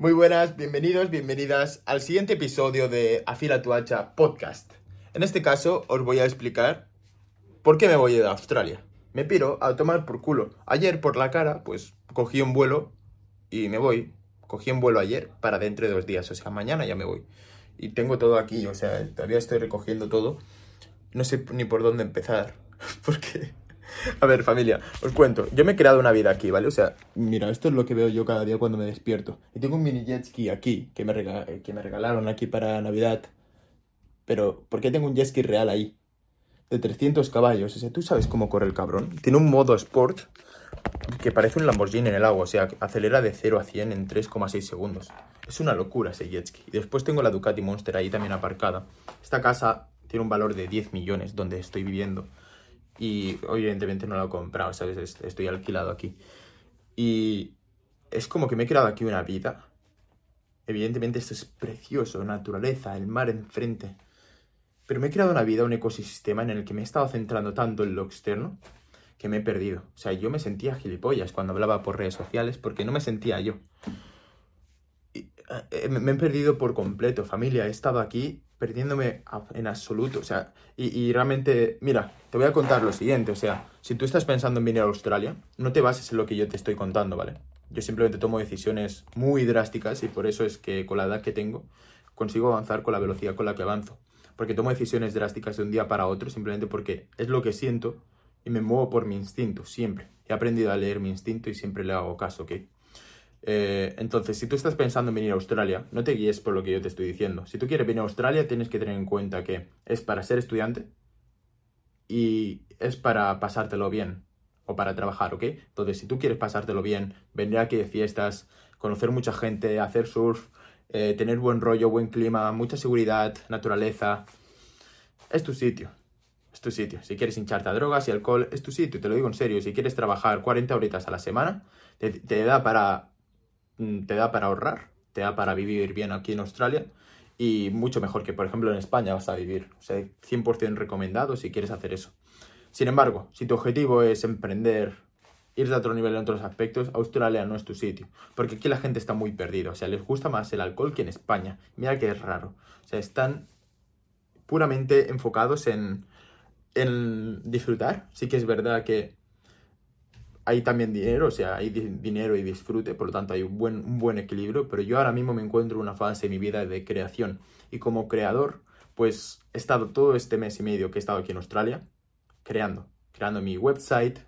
Muy buenas, bienvenidos, bienvenidas al siguiente episodio de Afila tu hacha podcast. En este caso os voy a explicar por qué me voy a Australia. Me piro a tomar por culo. Ayer por la cara, pues cogí un vuelo y me voy. Cogí un vuelo ayer para dentro de dos días, o sea, mañana ya me voy. Y tengo todo aquí, o sea, todavía estoy recogiendo todo. No sé ni por dónde empezar, porque a ver, familia, os cuento. Yo me he creado una vida aquí, ¿vale? O sea, mira, esto es lo que veo yo cada día cuando me despierto. Y tengo un mini jet ski aquí, que me, que me regalaron aquí para Navidad. Pero, ¿por qué tengo un jet ski real ahí? De 300 caballos. O sea, ¿tú sabes cómo corre el cabrón? Tiene un modo sport que parece un Lamborghini en el agua. O sea, acelera de 0 a 100 en 3,6 segundos. Es una locura ese jet ski. Y después tengo la Ducati Monster ahí también aparcada. Esta casa tiene un valor de 10 millones donde estoy viviendo y evidentemente no lo he comprado, ¿sabes? Estoy alquilado aquí. Y es como que me he creado aquí una vida. Evidentemente esto es precioso, naturaleza, el mar enfrente. Pero me he creado una vida, un ecosistema en el que me he estado centrando tanto en lo externo que me he perdido. O sea, yo me sentía gilipollas cuando hablaba por redes sociales porque no me sentía yo. Eh, me he perdido por completo, familia. He estado aquí perdiéndome en absoluto. O sea, y, realmente, mira, te voy a contar lo siguiente. O sea, si tú estás pensando en venir a Australia, no te bases en lo que yo te estoy contando, ¿vale? Yo simplemente tomo decisiones muy drásticas y por eso es que con la edad que tengo consigo avanzar con la velocidad con la que avanzo. Porque tomo decisiones drásticas de un día para otro simplemente porque es lo que siento y me muevo por mi instinto, siempre. He aprendido a leer mi instinto y siempre le hago caso, ¿ok? Eh, entonces, si tú estás pensando en venir a Australia, no te guíes por lo que yo te estoy diciendo. Si tú quieres venir a Australia, tienes que tener en cuenta que es para ser estudiante y es para pasártelo bien o para trabajar, ¿ok? Entonces, si tú quieres pasártelo bien, venir aquí de fiestas, conocer mucha gente, hacer surf, eh, tener buen rollo, buen clima, mucha seguridad, naturaleza, es tu sitio. Es tu sitio. Si quieres hincharte a drogas y alcohol, es tu sitio. Te lo digo en serio. Si quieres trabajar 40 horitas a la semana, te da para te da para ahorrar, te da para vivir bien aquí en Australia y mucho mejor que, por ejemplo, en España vas a vivir. O sea, 100% recomendado si quieres hacer eso. Sin embargo, si tu objetivo es emprender, ir a otro nivel en otros aspectos, Australia no es tu sitio. Porque aquí la gente está muy perdida. O sea, les gusta más el alcohol que en España. Mira que es raro. O sea, están puramente enfocados en, en disfrutar. Sí que es verdad que hay también dinero, o sea, hay dinero y disfrute, por lo tanto hay un buen, un buen equilibrio, pero yo ahora mismo me encuentro en una fase de mi vida de creación y como creador, pues he estado todo este mes y medio que he estado aquí en Australia creando, creando mi website,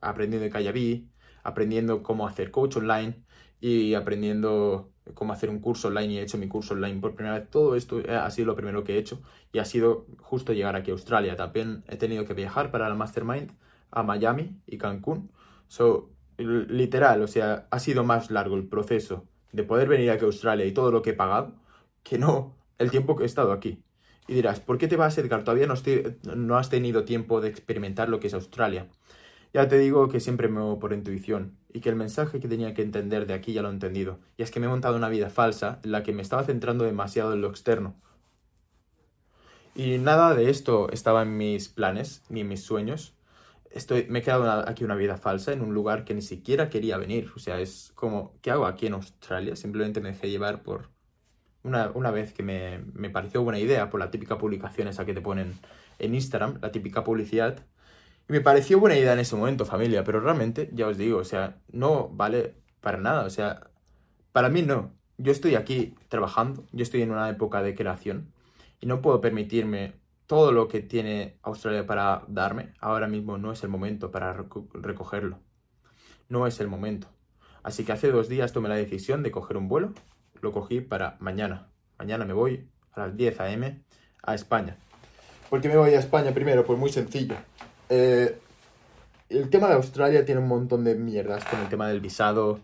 aprendiendo de Kayabi, aprendiendo cómo hacer coach online y aprendiendo cómo hacer un curso online y he hecho mi curso online por primera vez. Todo esto ha sido lo primero que he hecho y ha sido justo llegar aquí a Australia. También he tenido que viajar para la Mastermind a Miami y Cancún So, literal, o sea, ha sido más largo el proceso de poder venir aquí a Australia y todo lo que he pagado que no el tiempo que he estado aquí. Y dirás, ¿por qué te vas, Edgar? Todavía no, no has tenido tiempo de experimentar lo que es Australia. Ya te digo que siempre me muevo por intuición y que el mensaje que tenía que entender de aquí ya lo he entendido. Y es que me he montado una vida falsa en la que me estaba centrando demasiado en lo externo. Y nada de esto estaba en mis planes ni en mis sueños estoy, me he quedado aquí una vida falsa en un lugar que ni siquiera quería venir. O sea, es como, ¿qué hago aquí en Australia? Simplemente me dejé llevar por una, una vez que me, me, pareció buena idea, por la típica publicación esa que te ponen en Instagram, la típica publicidad. Y me pareció buena idea en ese momento, familia, pero realmente, ya os digo, o sea, no vale para nada. O sea, para mí no. Yo estoy aquí trabajando, yo estoy en una época de creación y no puedo permitirme todo lo que tiene Australia para darme, ahora mismo no es el momento para recogerlo. No es el momento. Así que hace dos días tomé la decisión de coger un vuelo. Lo cogí para mañana. Mañana me voy a las 10 a.m. a España. ¿Por qué me voy a España primero? Pues muy sencillo. Eh, el tema de Australia tiene un montón de mierdas con el tema del visado,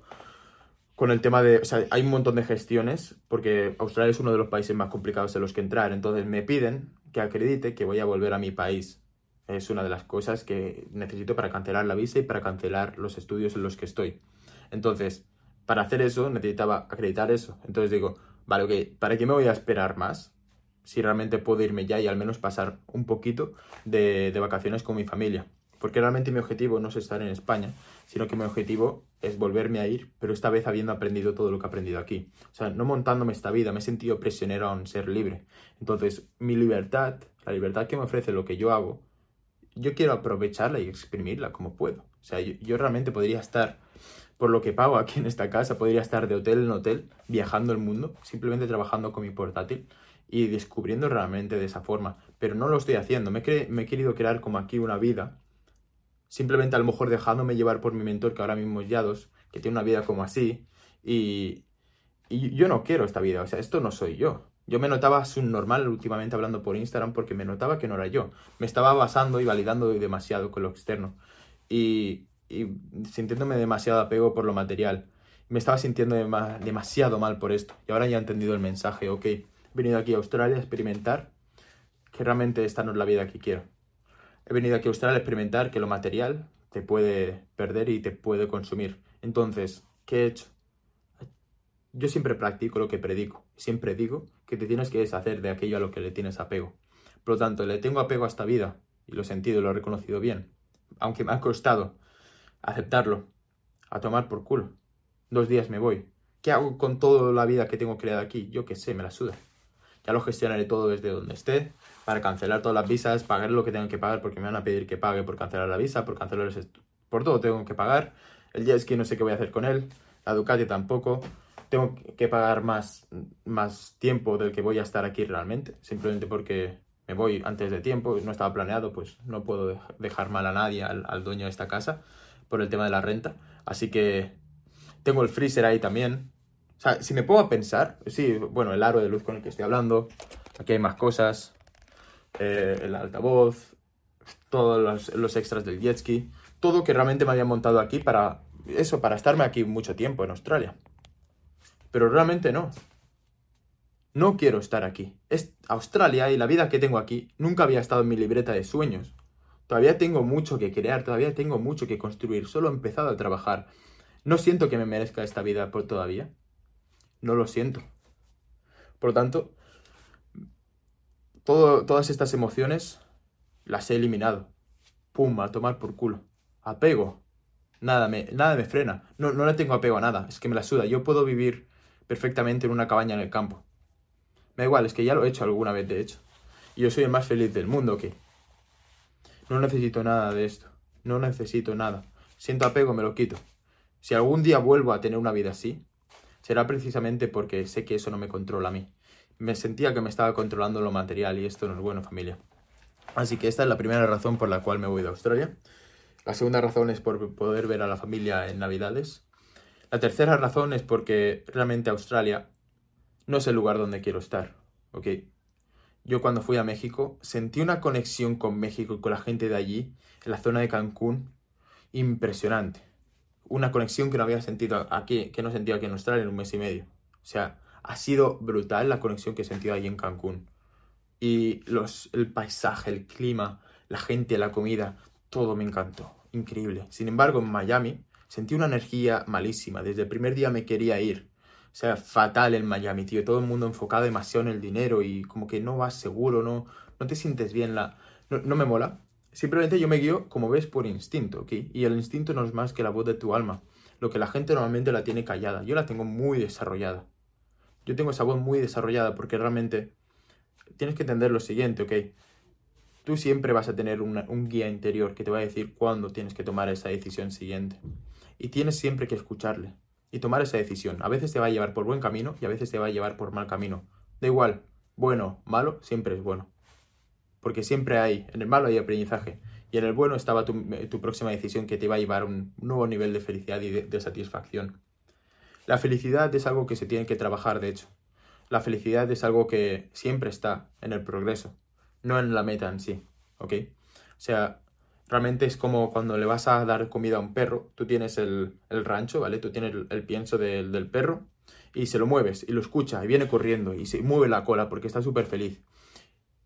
con el tema de, o sea, hay un montón de gestiones, porque Australia es uno de los países más complicados en los que entrar, entonces me piden que acredite que voy a volver a mi país. Es una de las cosas que necesito para cancelar la visa y para cancelar los estudios en los que estoy. Entonces, para hacer eso necesitaba acreditar eso. Entonces digo, vale, ok, ¿para qué me voy a esperar más? Si realmente puedo irme ya y al menos pasar un poquito de, de vacaciones con mi familia. Porque realmente mi objetivo no es estar en España, sino que mi objetivo es volverme a ir, pero esta vez habiendo aprendido todo lo que he aprendido aquí. O sea, no montándome esta vida, me he sentido prisionero a un ser libre. Entonces, mi libertad, la libertad que me ofrece lo que yo hago, yo quiero aprovecharla y exprimirla como puedo. O sea, yo, realmente podría estar, por lo que pago aquí en esta casa, podría estar de hotel en hotel, viajando el mundo, simplemente trabajando con mi portátil y descubriendo realmente de esa forma. Pero no lo estoy haciendo. Me, me he querido crear como aquí una vida simplemente a lo mejor dejándome llevar por mi mentor, que ahora mismo es Yados, que tiene una vida como así, y, y yo no quiero esta vida, o sea, esto no soy yo. Yo me notaba subnormal últimamente hablando por Instagram porque me notaba que no era yo. Me estaba basando y validando demasiado con lo externo. Y, sintiéndome demasiado apego por lo material. Me estaba sintiendo demasiado mal por esto. Y ahora ya he entendido el mensaje. Ok, he venido aquí a Australia a experimentar que realmente esta no es la vida que quiero. He venido aquí a Australia a experimentar que lo material te puede perder y te puede consumir. Entonces, ¿qué he hecho? Yo siempre practico lo que predico. Siempre digo que te tienes que deshacer de aquello a lo que le tienes apego. Por lo tanto, le tengo apego a esta vida y lo he sentido lo he reconocido bien. Aunque me ha costado aceptarlo. A tomar por culo. Dos días me voy. ¿Qué hago con toda la vida que tengo creada aquí? Yo qué sé, me la suda. Ya lo gestionaré todo desde donde esté para cancelar todas las visas, pagar lo que tengo que pagar porque me van a pedir que pague por cancelar la visa, por cancelar por todo tengo que pagar. El jet ski no sé qué voy a hacer con él, la Ducati tampoco. Tengo que pagar más, más tiempo del que voy a estar aquí realmente, simplemente porque me voy antes de tiempo, no estaba planeado, pues no puedo dejar mal a nadie, al, al dueño de esta casa, por el tema de la renta. Así que tengo el freezer ahí también, o sea, si me pongo a pensar, sí, bueno, el aro de luz con el que estoy hablando, aquí hay más cosas, eh, el altavoz, todos los, extras del jet ski, todo que realmente me había montado aquí para eso, para estarme aquí mucho tiempo en Australia. Pero realmente no. No quiero estar aquí. Es Australia y la vida que tengo aquí nunca había estado en mi libreta de sueños. Todavía tengo mucho que crear, todavía tengo mucho que construir. Solo he empezado a trabajar. No siento que me merezca esta vida por todavía. No lo siento. Por lo tanto, todas estas emociones las he eliminado. Pum, a tomar por culo. Apego. Nada me, nada me frena. No, no le tengo apego a nada. Es que me la suda. Yo puedo vivir perfectamente en una cabaña en el campo. Me da igual, es que ya lo he hecho alguna vez, de hecho. Y yo soy el más feliz del mundo, ¿qué? No necesito nada de esto. No necesito nada. Siento apego, me lo quito. Si algún día vuelvo a tener una vida así, será precisamente porque sé que eso no me controla a mí me sentía que me estaba controlando lo material y esto no es bueno, familia. Así que esta es la primera razón por la cual me voy de Australia. La segunda razón es por poder ver a la familia en Navidades. La tercera razón es porque realmente Australia no es el lugar donde quiero estar, ¿ok? Yo cuando fui a México sentí una conexión con México y con la gente de allí, en la zona de Cancún, impresionante. Una conexión que no había sentido aquí, que no sentía aquí en Australia en un mes y medio. O sea, ha sido brutal la conexión que he sentido allí en Cancún. Y los, el paisaje, el clima, la gente, la comida, todo me encantó. Increíble. Sin embargo, en Miami sentí una energía malísima. Desde el primer día me quería ir. O sea, fatal en Miami, tío. Todo el mundo enfocado demasiado en el dinero y como que no vas seguro, no, no te sientes bien. La... No, no me mola. Simplemente yo me guío, como ves, por instinto, ¿ok? Y el instinto no es más que la voz de tu alma. Lo que la gente normalmente la tiene callada. Yo la tengo muy desarrollada. Yo tengo esa voz muy desarrollada porque realmente tienes que entender lo siguiente, ¿ok? Tú siempre vas a tener un guía interior que te va a decir cuándo tienes que tomar esa decisión siguiente. Y tienes siempre que escucharle y tomar esa decisión. A veces te va a llevar por buen camino y a veces te va a llevar por mal camino. Da igual, bueno, malo, siempre es bueno. Porque siempre hay, en el malo hay aprendizaje. Y en el bueno estaba tu, próxima decisión que te iba a llevar un nuevo nivel de felicidad y de satisfacción. La felicidad es algo que se tiene que trabajar, de hecho. La felicidad es algo que siempre está en el progreso, no en la meta en sí, ¿ok? O sea, realmente es como cuando le vas a dar comida a un perro, tú tienes el, rancho, ¿vale? Tú tienes el, pienso del, del perro y se lo mueves y lo escucha y viene corriendo y se mueve la cola porque está súper feliz.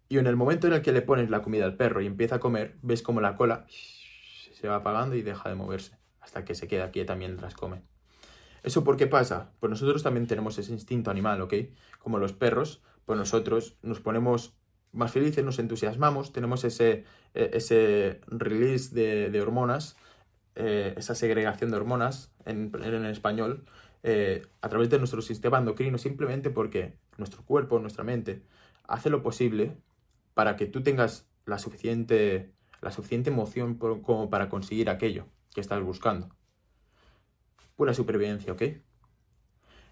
Y en el momento en el que le pones la comida al perro y empieza a comer, ves como la cola se va apagando y deja de moverse hasta que se queda quieta mientras come. ¿Eso por qué pasa? Pues nosotros también tenemos ese instinto animal, ¿ok? Como los perros, pues nosotros nos ponemos más felices, nos entusiasmamos, tenemos ese, e, ese release de, hormonas, eh, esa segregación de hormonas en, en español, eh, a través de nuestro sistema endocrino, simplemente porque nuestro cuerpo, nuestra mente, hace lo posible para que tú tengas la suficiente, la suficiente emoción como para conseguir aquello que estás buscando. Pura supervivencia, ¿ok?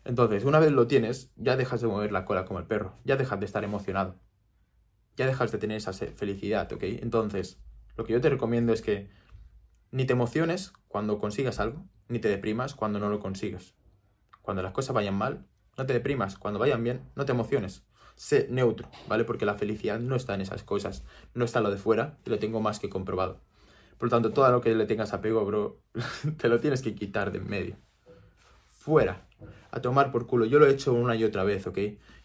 Entonces, una vez lo tienes, ya dejas de mover la cola como el perro, ya dejas de estar emocionado, ya dejas de tener esa felicidad, ¿ok? Entonces, lo que yo te recomiendo es que ni te emociones cuando consigas algo, ni te deprimas cuando no lo consigues. Cuando las cosas vayan mal, no te deprimas. Cuando vayan bien, no te emociones. Sé neutro, ¿vale? Porque la felicidad no está en esas cosas, no está lo de fuera y lo tengo más que comprobado. Por lo tanto, todo lo que le tengas apego, bro, te lo tienes que quitar de en medio. Fuera. A tomar por culo. Yo lo he hecho una y otra vez, ¿ok?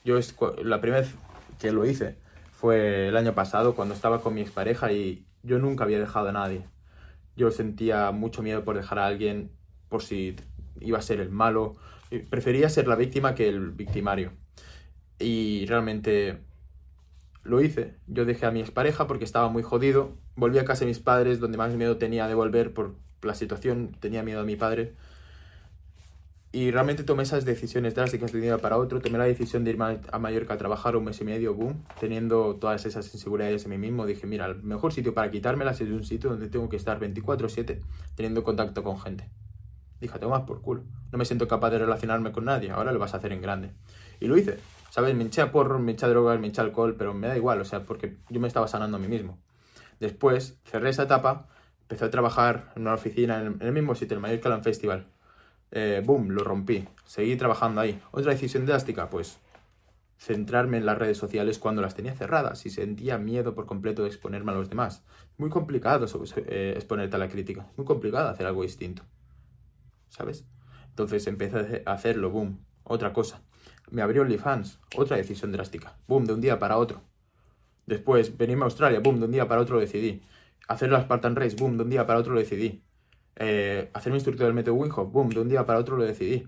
Yo es, la primera vez que lo hice fue el año pasado cuando estaba con mi expareja y yo nunca había dejado a nadie. Yo sentía mucho miedo por dejar a alguien, por si iba a ser el malo. Prefería ser la víctima que el victimario. Y realmente lo hice. Yo dejé a mi expareja porque estaba muy jodido. Volví a casa de mis padres, donde más miedo tenía de volver por la situación. Tenía miedo a mi padre. Y realmente tomé esas decisiones drásticas de un día para otro. Tomé la decisión de irme a Mallorca a trabajar un mes y medio, boom. Teniendo todas esas inseguridades en mí mismo, dije, mira, el mejor sitio para quitármelas es un sitio donde tengo que estar 24/7 teniendo contacto con gente. Dije, más por culo. No me siento capaz de relacionarme con nadie. Ahora lo vas a hacer en grande. Y lo hice. ¿Sabes? Me hinché a porro, me hinché a drogas, me hinché alcohol, pero me da igual, o sea, porque yo me estaba sanando a mí mismo. Después cerré esa etapa, empecé a trabajar en una oficina en el mismo sitio, el Mallorca Land Festival. Eh, boom, lo rompí. Seguí trabajando ahí. Otra decisión drástica, pues centrarme en las redes sociales cuando las tenía cerradas y sentía miedo por completo de exponerme a los demás. Muy complicado eh, exponerte a la crítica. Muy complicado hacer algo distinto. ¿sabes? Entonces empecé a hacerlo, boom, otra cosa. Me abrió OnlyFans, otra decisión drástica, boom, de un día para otro. Después, venirme a Australia, boom, de un día para otro lo decidí. Hacer la Spartan Race, boom, de un día para otro lo decidí. Eh, hacerme instructor del método Winghoff, boom, de un día para otro lo decidí.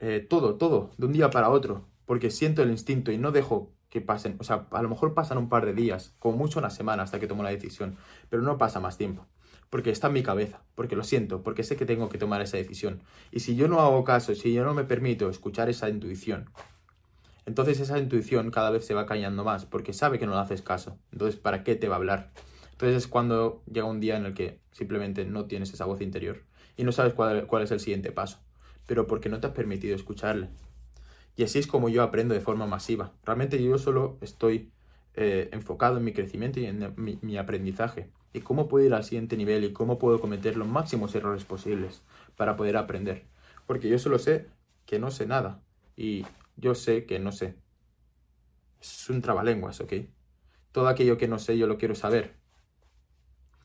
Eh, todo, todo, de un día para otro. Porque siento el instinto y no dejo que pasen. O sea, a lo mejor pasan un par de días, como mucho una semana hasta que tomo la decisión. Pero no pasa más tiempo porque está en mi cabeza, porque lo siento, porque sé que tengo que tomar esa decisión. Y si yo no hago caso, si yo no me permito escuchar esa intuición, entonces esa intuición cada vez se va callando más, porque sabe que no le haces caso. Entonces, ¿para qué te va a hablar? Entonces es cuando llega un día en el que simplemente no tienes esa voz interior y no sabes cuál, es el siguiente paso, pero porque no te has permitido escucharle. Y así es como yo aprendo de forma masiva. Realmente yo solo estoy eh, enfocado en mi crecimiento y en mi aprendizaje y cómo puedo ir al siguiente nivel y cómo puedo cometer los máximos errores posibles para poder aprender. Porque yo solo sé que no sé nada y yo sé que no sé. Es un trabalenguas, ¿ok? Todo aquello que no sé yo lo quiero saber.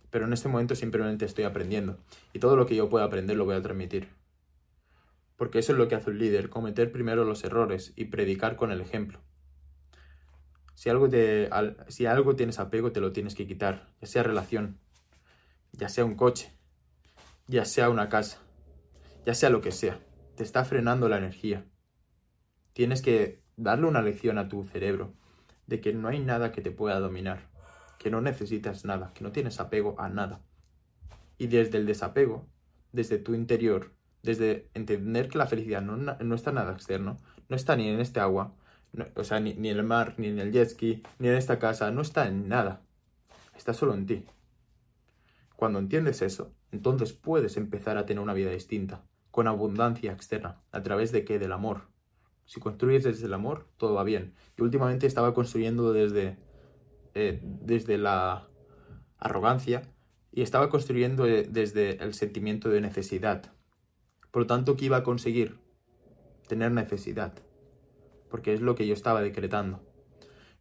Pero en este momento simplemente estoy aprendiendo y todo lo que yo pueda aprender lo voy a transmitir. Porque eso es lo que hace un líder, cometer primero los errores y predicar con el ejemplo. Si algo, te, si algo tienes apego, te lo tienes que quitar, ya sea relación, ya sea un coche, ya sea una casa, ya sea lo que sea. Te está frenando la energía. Tienes que darle una lección a tu cerebro de que no hay nada que te pueda dominar, que no necesitas nada, que no tienes apego a nada. Y desde el desapego, desde tu interior, desde entender que la felicidad no, no está nada externo, no está ni en este agua, o sea, ni, ni, en el mar, ni en el jet ski, ni en esta casa, no está en nada. Está solo en ti. Cuando entiendes eso, entonces puedes empezar a tener una vida distinta, con abundancia externa, a través de qué? Del amor. Si construyes desde el amor, todo va bien. Yo últimamente estaba construyendo desde, eh, desde la arrogancia y estaba construyendo eh, desde el sentimiento de necesidad. Por lo tanto, ¿qué iba a conseguir? Tener necesidad porque es lo que yo estaba decretando.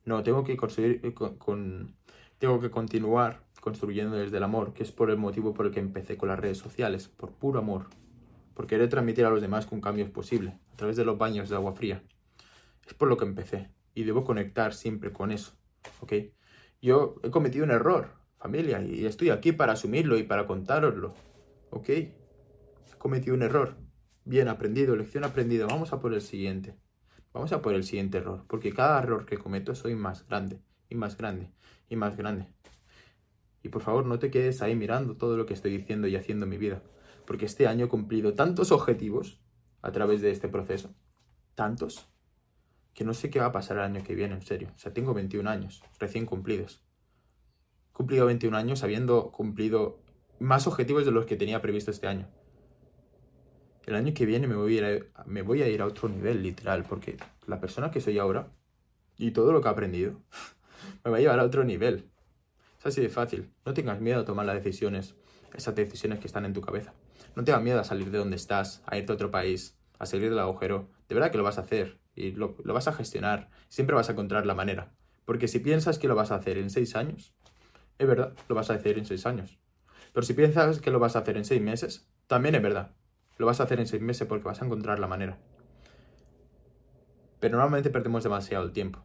No, tengo que construir eh, con, tengo que continuar construyendo desde el amor, que es por el motivo por el que empecé con las redes sociales, por puro amor, por querer transmitir a los demás que un cambio es posible, a través de los baños de agua fría. Es por lo que empecé, y debo conectar siempre con eso, ¿ok? Yo he cometido un error, familia, y estoy aquí para asumirlo y para contároslo, ¿ok? He cometido un error. Bien aprendido, lección aprendida, vamos a por el siguiente. Vamos a por el siguiente error, porque cada error que cometo soy más grande y más grande y más grande. Y por favor no te quedes ahí mirando todo lo que estoy diciendo y haciendo en mi vida, porque este año he cumplido tantos objetivos a través de este proceso, tantos, que no sé qué va a pasar el año que viene, en serio. O sea, tengo 21 años, recién cumplidos. He cumplido 21 años habiendo cumplido más objetivos de los que tenía previsto este año. El año que viene me voy a ir a, otro nivel, literal, porque la persona que soy ahora y todo lo que he aprendido me va a llevar a otro nivel. Es así de fácil. No tengas miedo a tomar las decisiones, esas decisiones que están en tu cabeza. No tengas miedo a salir de donde estás, a irte a otro país, a salir del agujero. De verdad que lo vas a hacer y lo, lo vas a gestionar. Siempre vas a encontrar la manera. Porque si piensas que lo vas a hacer en seis años, es verdad, lo vas a hacer en seis años. Pero si piensas que lo vas a hacer en seis meses, también es verdad. Lo vas a hacer en seis meses porque vas a encontrar la manera. Pero normalmente perdemos demasiado el tiempo.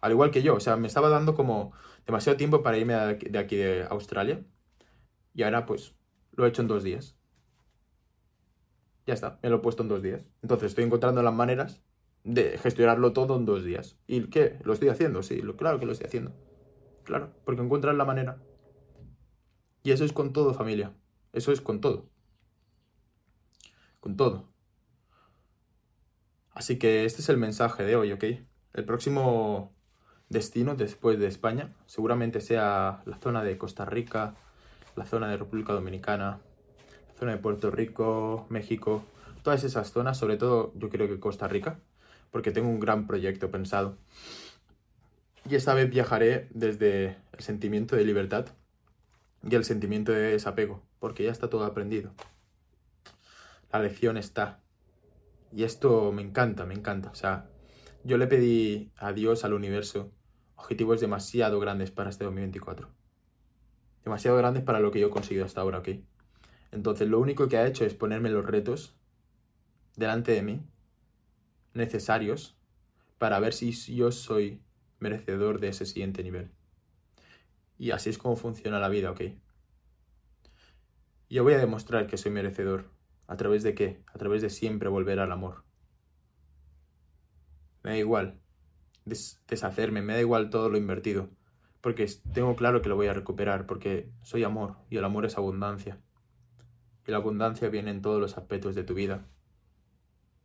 Al igual que yo, o sea, me estaba dando como demasiado tiempo para irme de aquí de Australia. Y ahora pues lo he hecho en dos días. Ya está, me lo he puesto en dos días. Entonces estoy encontrando las maneras de gestionarlo todo en dos días. ¿Y qué? ¿Lo estoy haciendo? Sí, claro que lo estoy haciendo. Claro, porque encuentras la manera. Y eso es con todo, familia. Eso es con todo. Con todo. Así que este es el mensaje de hoy, ¿ok? El próximo destino después de España seguramente sea la zona de Costa Rica, la zona de República Dominicana, la zona de Puerto Rico, México, todas esas zonas, sobre todo yo creo que Costa Rica, porque tengo un gran proyecto pensado. Y esta vez viajaré desde el sentimiento de libertad y el sentimiento de desapego, porque ya está todo aprendido. La lección está. Y esto me encanta, me encanta. O sea, yo le pedí a Dios, al universo, objetivos demasiado grandes para este 2024. Demasiado grandes para lo que yo he conseguido hasta ahora, ¿ok? Entonces lo único que ha hecho es ponerme los retos delante de mí, necesarios, para ver si yo soy merecedor de ese siguiente nivel. Y así es como funciona la vida, ¿ok? Yo voy a demostrar que soy merecedor. ¿A través de qué? A través de siempre volver al amor. Me da igual deshacerme, me da igual todo lo invertido, porque tengo claro que lo voy a recuperar, porque soy amor y el amor es abundancia. Y la abundancia viene en todos los aspectos de tu vida,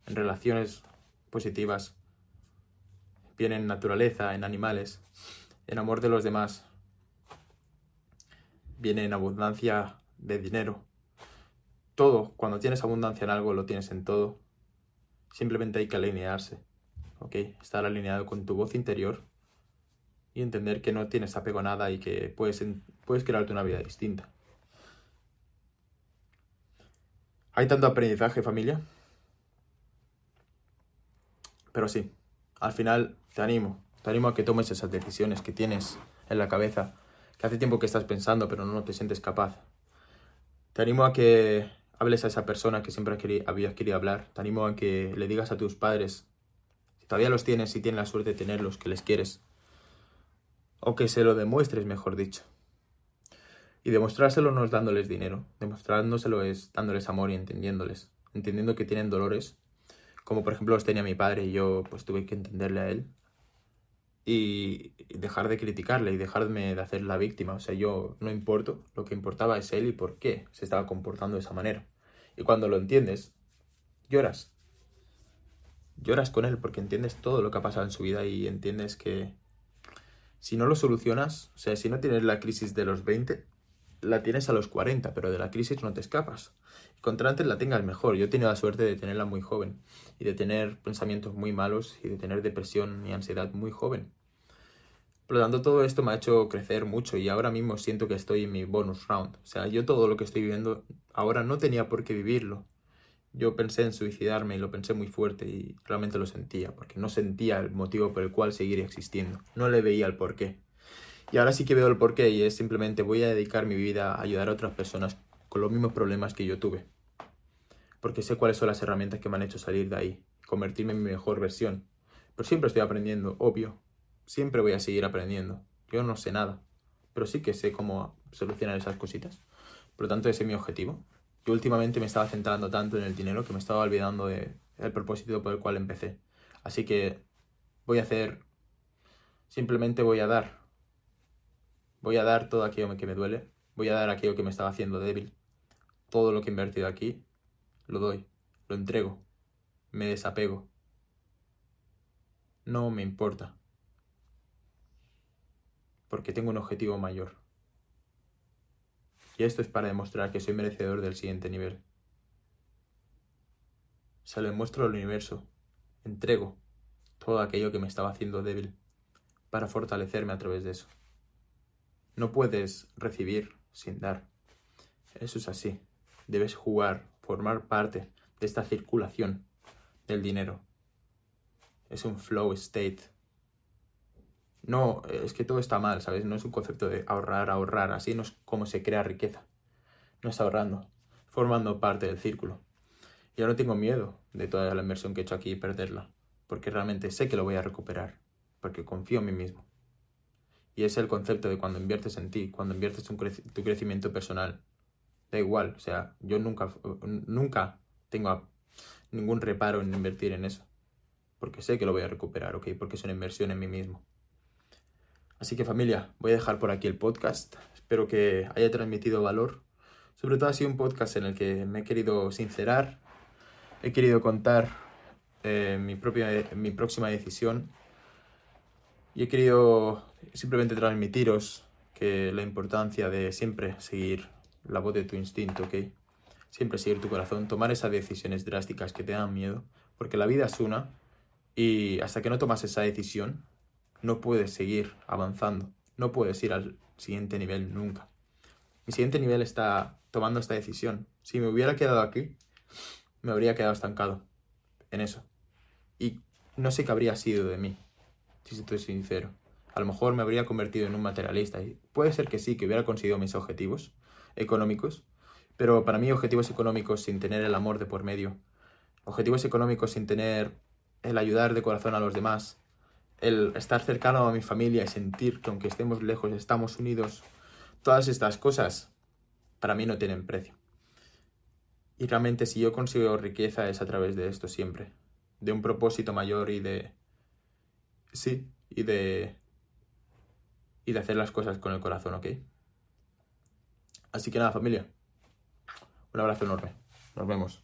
en relaciones positivas, viene en naturaleza, en animales, en amor de los demás, viene en abundancia de dinero. Todo, cuando tienes abundancia en algo, lo tienes en todo. Simplemente hay que alinearse. ¿ok? Estar alineado con tu voz interior y entender que no tienes apego a nada y que puedes, puedes crearte una vida distinta. Hay tanto aprendizaje, familia. Pero sí, al final te animo, te animo a que tomes esas decisiones que tienes en la cabeza, que hace tiempo que estás pensando pero no te sientes capaz. Te animo a que hables a esa persona que siempre habías querido hablar. Te animo a que le digas a tus padres todavía los tienes y tienes la suerte de tenerlos, que les quieres. O que se lo demuestres, mejor dicho. Y demostrárselo no es dándoles dinero, demostrándoselo es dándoles amor y entendiéndoles, entendiendo que tienen dolores, como por ejemplo los tenía mi padre y yo pues tuve que entenderle a él y dejar de criticarle y dejarme de hacer la víctima. O sea, yo no importo, lo que importaba es él y por qué se estaba comportando de esa manera. Y cuando lo entiendes, lloras lloras con él porque entiendes todo lo que ha pasado en su vida y entiendes que si no lo solucionas, o sea, si no tienes la crisis de los 20, la tienes a los 40, pero de la crisis no te escapas. Contra antes la tengas mejor. Yo he tenido la suerte de tenerla muy joven y de tener pensamientos muy malos y de tener depresión y ansiedad muy joven. Por lo tanto, todo esto me ha hecho crecer mucho y ahora mismo siento que estoy en mi bonus round. O sea, yo todo lo que estoy viviendo ahora no tenía por qué vivirlo. Yo pensé en suicidarme y lo pensé muy fuerte y realmente lo sentía, porque no sentía el motivo por el cual seguir existiendo. No le veía el porqué. Y ahora sí que veo el porqué y es simplemente voy a dedicar mi vida a ayudar a otras personas con los mismos problemas que yo tuve. Porque sé cuáles son las herramientas que me han hecho salir de ahí, convertirme en mi mejor versión. Pero siempre estoy aprendiendo, obvio. Siempre voy a seguir aprendiendo. Yo no sé nada, pero sí que sé cómo solucionar esas cositas. Por lo tanto, ese es mi objetivo. Yo últimamente me estaba centrando tanto en el dinero que me estaba olvidando del propósito por el cual empecé. Así que voy a hacer Simplemente voy a dar. Voy a dar todo aquello que me duele. Voy a dar aquello que me estaba haciendo débil. Todo lo que he invertido aquí, lo doy, lo entrego, me desapego. No me importa. Porque tengo un objetivo mayor. Y esto es para demostrar que soy merecedor del siguiente nivel. Se lo demuestro al universo. Entrego todo aquello que me estaba haciendo débil para fortalecerme a través de eso. No puedes recibir sin dar. Eso es así. Debes jugar, formar parte de esta circulación del dinero. Es un flow state. No, es que todo está mal, ¿sabes? No es un concepto de ahorrar, ahorrar. Así no es como se crea riqueza. No es ahorrando, formando parte del círculo. Y ahora tengo miedo de toda la inversión que he hecho aquí y perderla. Porque realmente sé que lo voy a recuperar. Porque confío en mí mismo. Y es el concepto de cuando inviertes en ti, cuando inviertes tu crecimiento personal. Da igual, o sea, yo nunca, nunca tengo ningún reparo en invertir en eso. Porque sé que lo voy a recuperar, ¿ok? Porque es una inversión en mí mismo. Así que familia, voy a dejar por aquí el podcast. Espero que haya transmitido valor. Sobre todo ha sido un podcast en el que me he querido sincerar, he querido contar eh, mi, propia, mi próxima decisión y he querido simplemente transmitiros que la importancia de siempre seguir la voz de tu instinto, ¿ok? Siempre seguir tu corazón, tomar esas decisiones drásticas que te dan miedo, porque la vida es una y hasta que no tomas esa decisión, no puedes seguir avanzando, no puedes ir al siguiente nivel nunca. Mi siguiente nivel está tomando esta decisión. Si me hubiera quedado aquí, me habría quedado estancado en eso. Y no sé qué habría sido de mí, si estoy sincero. A lo mejor me habría convertido en un materialista. Y puede ser que sí, que hubiera conseguido mis objetivos económicos, pero para mí objetivos económicos sin tener el amor de por medio, objetivos económicos sin tener el ayudar de corazón a los demás, el estar cercano a mi familia y sentir que aunque estemos lejos estamos unidos, todas estas cosas para mí no tienen precio. Y realmente si yo consigo riqueza es a través de esto siempre, de un propósito mayor y de... Sí, y de... y de hacer las cosas con el corazón, ¿ok? Así que nada, familia. Un abrazo enorme. Nos vemos.